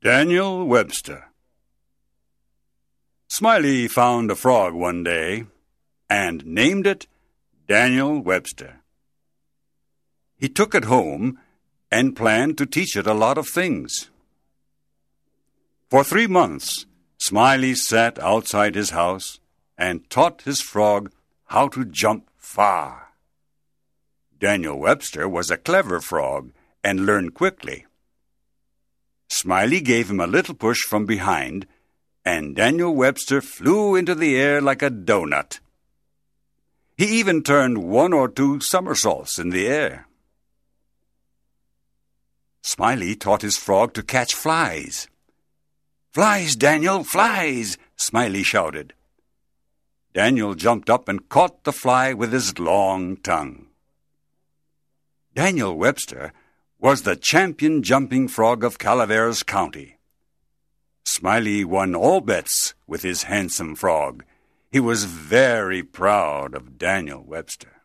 Daniel Webster. Smiley found a frog one day and named it Daniel Webster. He took it home and planned to teach it a lot of things. For three months, Smiley sat outside his house and taught his frog how to jump far. Daniel Webster was a clever frog and learned quickly. Smiley gave him a little push from behind, and Daniel Webster flew into the air like a doughnut. He even turned one or two somersaults in the air. Smiley taught his frog to catch flies. Flies, Daniel, flies! Smiley shouted. Daniel jumped up and caught the fly with his long tongue. Daniel Webster was the champion jumping frog of Calaveras County. Smiley won all bets with his handsome frog. He was very proud of Daniel Webster.